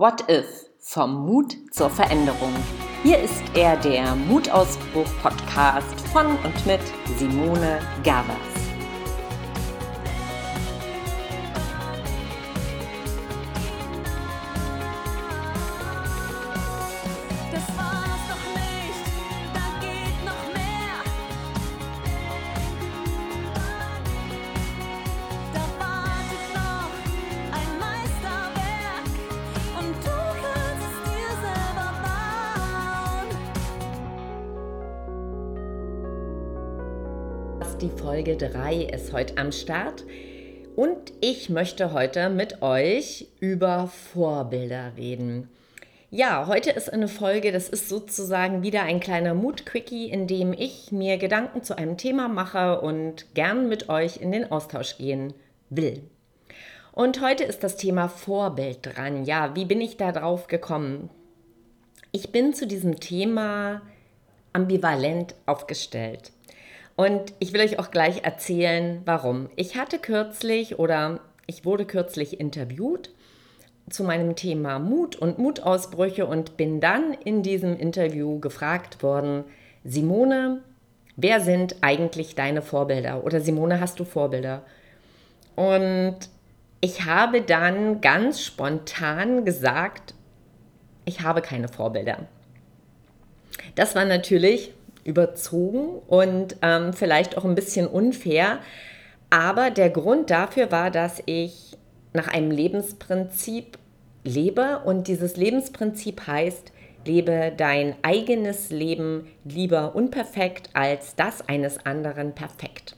What If? Vom Mut zur Veränderung. Hier ist er der Mutausbruch-Podcast von und mit Simone Gavas. Die Folge 3 ist heute am Start und ich möchte heute mit euch über Vorbilder reden. Ja, heute ist eine Folge, das ist sozusagen wieder ein kleiner Mut-Quickie, in dem ich mir Gedanken zu einem Thema mache und gern mit euch in den Austausch gehen will. Und heute ist das Thema Vorbild dran. Ja, wie bin ich da drauf gekommen? Ich bin zu diesem Thema ambivalent aufgestellt. Und ich will euch auch gleich erzählen, warum. Ich hatte kürzlich oder ich wurde kürzlich interviewt zu meinem Thema Mut und Mutausbrüche und bin dann in diesem Interview gefragt worden, Simone, wer sind eigentlich deine Vorbilder? Oder Simone, hast du Vorbilder? Und ich habe dann ganz spontan gesagt, ich habe keine Vorbilder. Das war natürlich überzogen und ähm, vielleicht auch ein bisschen unfair, aber der Grund dafür war, dass ich nach einem Lebensprinzip lebe und dieses Lebensprinzip heißt, lebe dein eigenes Leben lieber unperfekt als das eines anderen perfekt.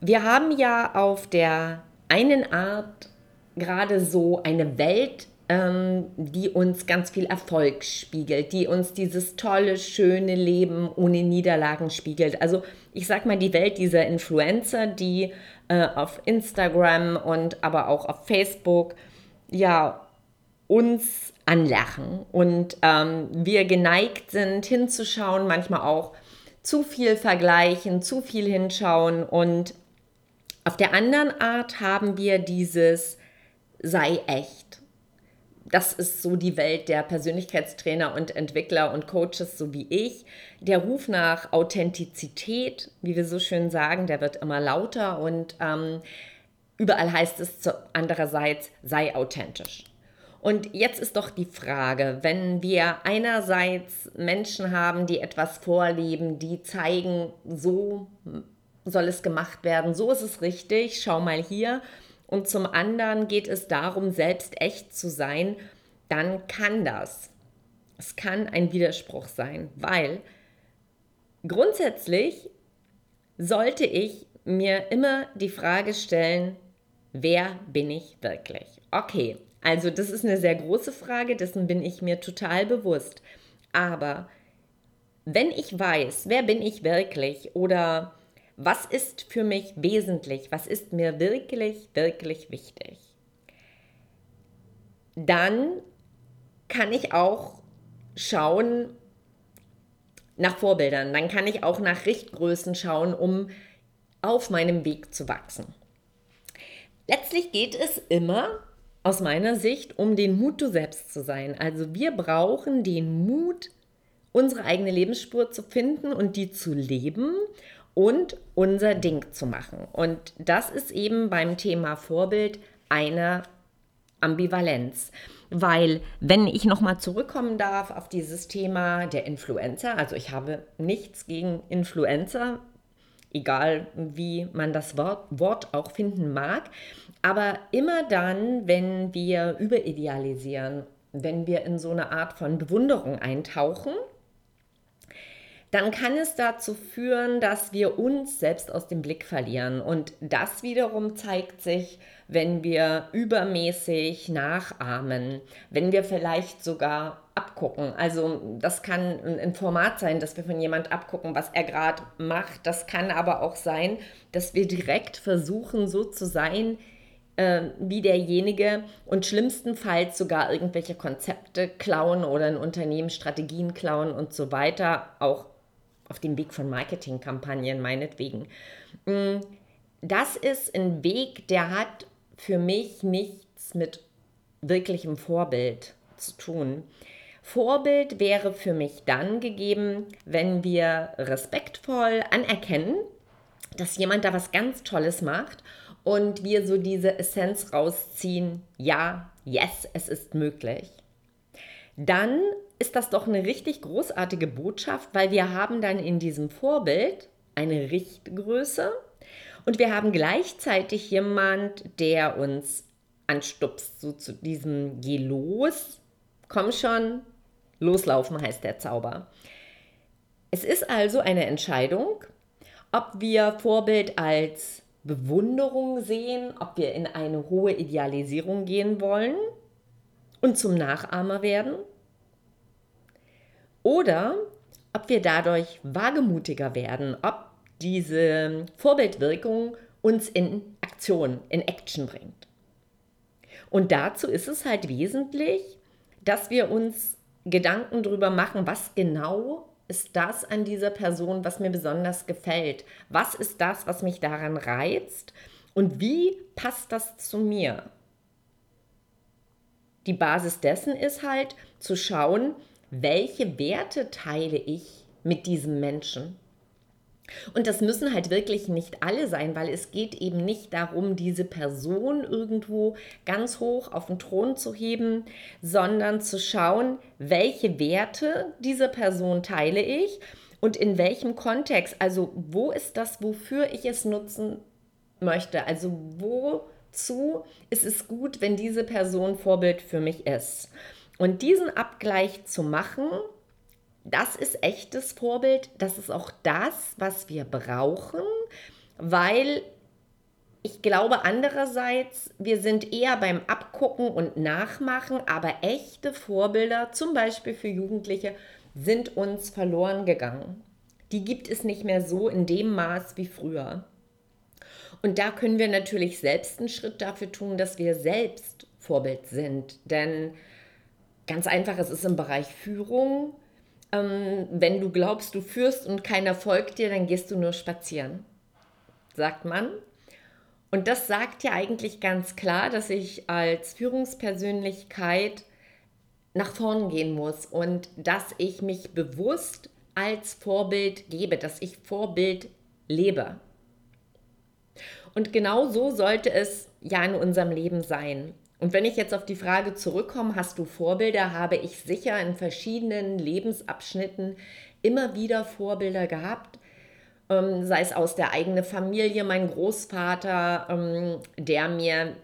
Wir haben ja auf der einen Art gerade so eine Welt, ähm, die uns ganz viel Erfolg spiegelt, die uns dieses tolle, schöne Leben ohne Niederlagen spiegelt. Also ich sag mal, die Welt dieser Influencer, die äh, auf Instagram und aber auch auf Facebook ja uns anlachen und ähm, wir geneigt sind hinzuschauen, manchmal auch zu viel vergleichen, zu viel hinschauen und auf der anderen Art haben wir dieses sei echt. Das ist so die Welt der Persönlichkeitstrainer und Entwickler und Coaches, so wie ich. Der Ruf nach Authentizität, wie wir so schön sagen, der wird immer lauter und ähm, überall heißt es zu, andererseits, sei authentisch. Und jetzt ist doch die Frage, wenn wir einerseits Menschen haben, die etwas vorleben, die zeigen, so soll es gemacht werden, so ist es richtig, schau mal hier. Und zum anderen geht es darum, selbst echt zu sein, dann kann das. Es kann ein Widerspruch sein, weil grundsätzlich sollte ich mir immer die Frage stellen, wer bin ich wirklich? Okay, also das ist eine sehr große Frage, dessen bin ich mir total bewusst. Aber wenn ich weiß, wer bin ich wirklich oder was ist für mich wesentlich, was ist mir wirklich, wirklich wichtig, dann kann ich auch schauen nach Vorbildern, dann kann ich auch nach Richtgrößen schauen, um auf meinem Weg zu wachsen. Letztlich geht es immer aus meiner Sicht um den Mut, du selbst zu sein. Also wir brauchen den Mut, unsere eigene Lebensspur zu finden und die zu leben und unser Ding zu machen. Und das ist eben beim Thema Vorbild eine Ambivalenz. Weil, wenn ich nochmal zurückkommen darf auf dieses Thema der Influencer, also ich habe nichts gegen Influencer, egal wie man das Wort, Wort auch finden mag, aber immer dann, wenn wir überidealisieren, wenn wir in so eine Art von Bewunderung eintauchen, dann kann es dazu führen, dass wir uns selbst aus dem Blick verlieren. Und das wiederum zeigt sich, wenn wir übermäßig nachahmen, wenn wir vielleicht sogar abgucken. Also das kann ein Format sein, dass wir von jemand abgucken, was er gerade macht. Das kann aber auch sein, dass wir direkt versuchen, so zu sein, äh, wie derjenige und schlimmstenfalls sogar irgendwelche Konzepte klauen oder ein Unternehmen Strategien klauen und so weiter, auch auf dem Weg von Marketingkampagnen meinetwegen. Mm, das ist ein Weg, der hat für mich nichts mit wirklichem Vorbild zu tun. Vorbild wäre für mich dann gegeben, wenn wir respektvoll anerkennen, dass jemand da was ganz Tolles macht und wir so diese Essenz rausziehen, ja, yes, es ist möglich. Dann ist das doch eine richtig großartige Botschaft, weil wir haben dann in diesem Vorbild eine Richtgröße und wir haben gleichzeitig jemand, der uns anstupst, so zu diesem Geh los, komm schon, loslaufen heißt der Zauber. Es ist also eine Entscheidung, ob wir Vorbild als Bewunderung sehen, ob wir in eine hohe Idealisierung gehen wollen und zum Nachahmer werden oder ob wir dadurch wagemutiger werden, ob diese Vorbildwirkung uns in Aktion, in Action bringt. Und dazu ist es halt wesentlich, dass wir uns Gedanken darüber machen, was genau ist das an dieser Person, was mir besonders gefällt? Was ist das, was mich daran reizt? Und wie passt das zu mir? Die Basis dessen ist halt zu schauen, welche Werte teile ich mit diesem Menschen? Und das müssen halt wirklich nicht alle sein, weil es geht eben nicht darum, diese Person irgendwo ganz hoch auf den Thron zu heben, sondern zu schauen, welche Werte dieser Person teile ich und in welchem Kontext. Also wo ist das, wofür ich es nutzen möchte? Also wozu ist es gut, wenn diese Person Vorbild für mich ist? Und diesen Abgleich zu machen, das ist echtes Vorbild. Das ist auch das, was wir brauchen, weil ich glaube andererseits, wir sind eher beim Abgucken und Nachmachen, aber echte Vorbilder, zum Beispiel für Jugendliche, sind uns verloren gegangen. Die gibt es nicht mehr so in dem Maß wie früher. Und da können wir natürlich selbst einen Schritt dafür tun, dass wir selbst Vorbild sind. Denn ganz einfach, es ist im Bereich Führung ähm, wenn du glaubst, du führst und keiner folgt dir, dann gehst du nur spazieren, sagt man. Und das sagt ja eigentlich ganz klar, dass ich als Führungspersönlichkeit nach vorn gehen muss und dass ich mich bewusst als Vorbild gebe, dass ich Vorbild lebe. Und genau so sollte es ja in unserem Leben sein. Und wenn ich jetzt auf die Frage zurückkomme, hast du Vorbilder, habe ich sicher in verschiedenen Lebensabschnitten immer wieder Vorbilder gehabt, ähm, sei es aus der eigenen Familie, mein Großvater, ähm, der mir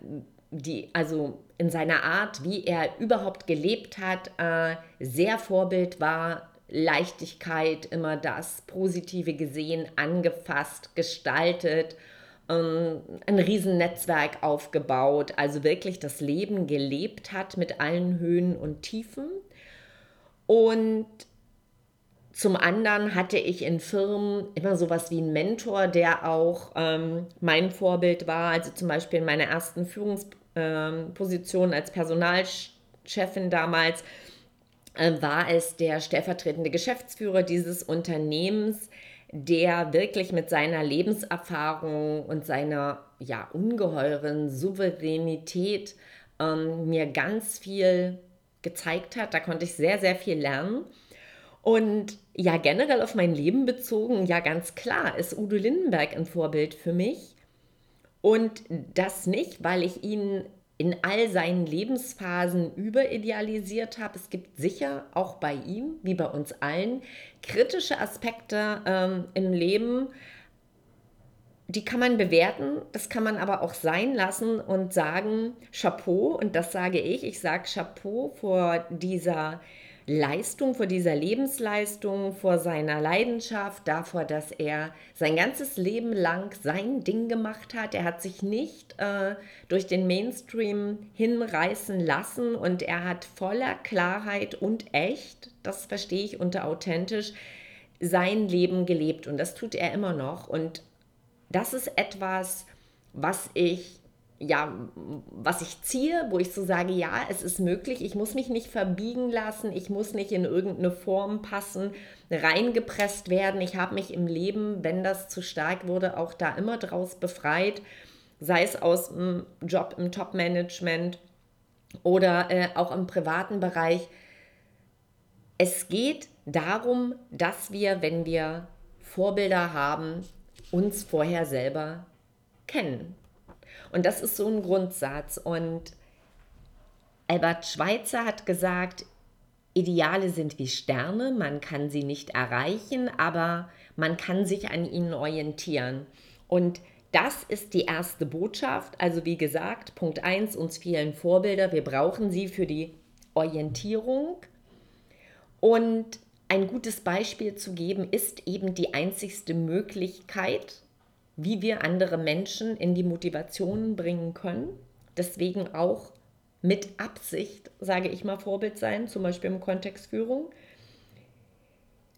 die, also in seiner Art, wie er überhaupt gelebt hat, äh, sehr Vorbild war. Leichtigkeit, immer das Positive gesehen, angefasst, gestaltet ein Riesennetzwerk aufgebaut, also wirklich das Leben gelebt hat mit allen Höhen und Tiefen. Und zum anderen hatte ich in Firmen immer sowas wie einen Mentor, der auch ähm, mein Vorbild war. Also zum Beispiel in meiner ersten Führungsposition ähm, als Personalchefin damals äh, war es der stellvertretende Geschäftsführer dieses Unternehmens, der wirklich mit seiner Lebenserfahrung und seiner ja ungeheuren Souveränität ähm, mir ganz viel gezeigt hat. Da konnte ich sehr, sehr viel lernen. Und ja, generell auf mein Leben bezogen, ja, ganz klar ist Udo Lindenberg ein Vorbild für mich. Und das nicht, weil ich ihn in all seinen Lebensphasen überidealisiert habe. Es gibt sicher auch bei ihm, wie bei uns allen, kritische Aspekte ähm, im Leben, die kann man bewerten, das kann man aber auch sein lassen und sagen, Chapeau, und das sage ich, ich sage Chapeau vor dieser Leistung, vor dieser Lebensleistung, vor seiner Leidenschaft, davor, dass er sein ganzes Leben lang sein Ding gemacht hat. Er hat sich nicht äh, durch den Mainstream hinreißen lassen und er hat voller Klarheit und echt, das verstehe ich unter authentisch, sein Leben gelebt und das tut er immer noch. Und das ist etwas, was ich ja, was ich ziehe, wo ich so sage, ja, es ist möglich, ich muss mich nicht verbiegen lassen, ich muss nicht in irgendeine Form passen, reingepresst werden. Ich habe mich im Leben, wenn das zu stark wurde, auch da immer draus befreit, sei es aus dem Job im Top-Management oder äh, auch im privaten Bereich. Es geht darum, dass wir, wenn wir Vorbilder haben, uns vorher selber kennen. Und das ist so ein Grundsatz. Und Albert Schweitzer hat gesagt, Ideale sind wie Sterne, man kann sie nicht erreichen, aber man kann sich an ihnen orientieren. Und das ist die erste Botschaft. Also wie gesagt, Punkt 1, uns fehlen Vorbilder, wir brauchen sie für die Orientierung. Und ein gutes Beispiel zu geben, ist eben die einzigste Möglichkeit, wie wir andere Menschen in die Motivation bringen können. Deswegen auch mit Absicht, sage ich mal, Vorbild sein, zum Beispiel im Kontextführung.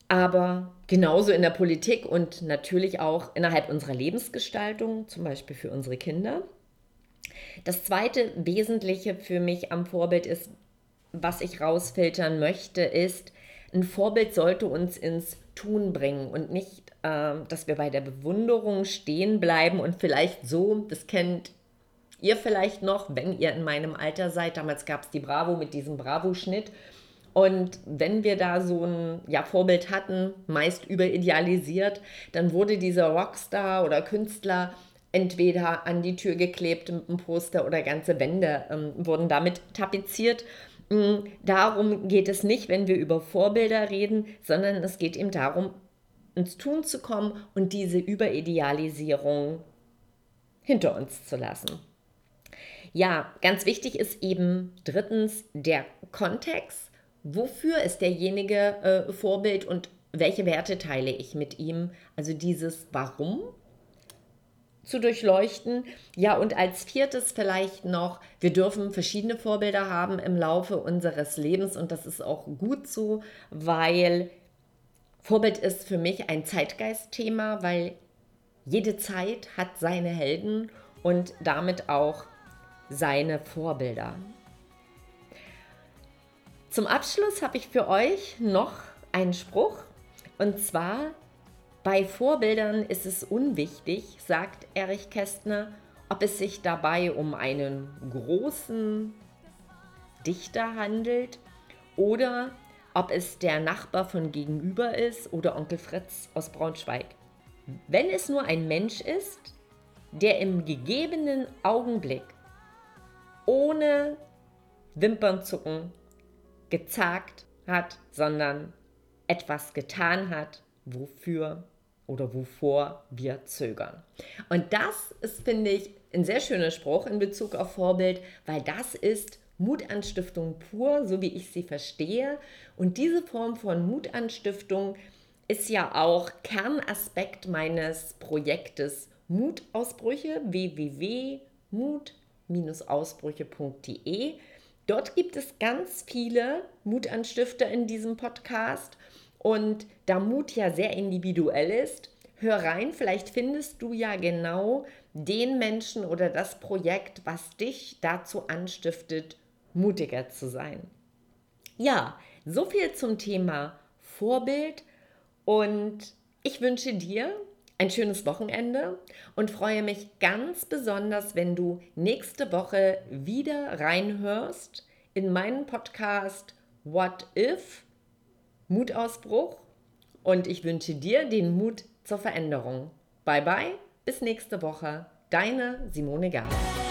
Aber genauso in der Politik und natürlich auch innerhalb unserer Lebensgestaltung, zum Beispiel für unsere Kinder. Das zweite Wesentliche für mich am Vorbild ist, was ich rausfiltern möchte, ist, ein Vorbild sollte uns ins Tun bringen und nicht, äh, dass wir bei der Bewunderung stehen bleiben und vielleicht so, das kennt ihr vielleicht noch, wenn ihr in meinem Alter seid. Damals gab es die Bravo mit diesem Bravo-Schnitt. Und wenn wir da so ein ja, Vorbild hatten, meist überidealisiert, dann wurde dieser Rockstar oder Künstler entweder an die Tür geklebt mit einem Poster oder ganze Wände ähm, wurden damit tapeziert. Mm, darum geht es nicht, wenn wir über Vorbilder reden, sondern es geht eben darum, ins Tun zu kommen und diese Überidealisierung hinter uns zu lassen. Ja, ganz wichtig ist eben drittens der Kontext. Wofür ist derjenige äh, Vorbild und welche Werte teile ich mit ihm? Also dieses Warum zu durchleuchten. Ja, und als viertes vielleicht noch, wir dürfen verschiedene Vorbilder haben im Laufe unseres Lebens und das ist auch gut so, weil Vorbild ist für mich ein Zeitgeistthema, weil jede Zeit hat seine Helden und damit auch seine Vorbilder. Zum Abschluss habe ich für euch noch einen Spruch und zwar bei Vorbildern ist es unwichtig, sagt Erich Kästner, ob es sich dabei um einen großen Dichter handelt oder ob es der Nachbar von gegenüber ist oder Onkel Fritz aus Braunschweig. Wenn es nur ein Mensch ist, der im gegebenen Augenblick ohne Wimpernzucken gezagt hat, sondern etwas getan hat, wofür oder wovor wir zögern. Und das ist, finde ich, ein sehr schöner Spruch in Bezug auf Vorbild, weil das ist Mutanstiftung pur, so wie ich sie verstehe. Und diese Form von Mutanstiftung ist ja auch Kernaspekt meines Projektes Mutausbrüche www.mut-ausbrüche.de. Dort gibt es ganz viele Mutanstifter in diesem Podcast und da Mut ja sehr individuell ist, hör rein, vielleicht findest du ja genau den Menschen oder das Projekt, was dich dazu anstiftet, mutiger zu sein. Ja, so viel zum Thema Vorbild und ich wünsche dir ein schönes Wochenende und freue mich ganz besonders, wenn du nächste Woche wieder reinhörst in meinen Podcast What If Mutausbruch und ich wünsche dir den Mut zur Veränderung. Bye bye, bis nächste Woche. Deine Simone Gerber.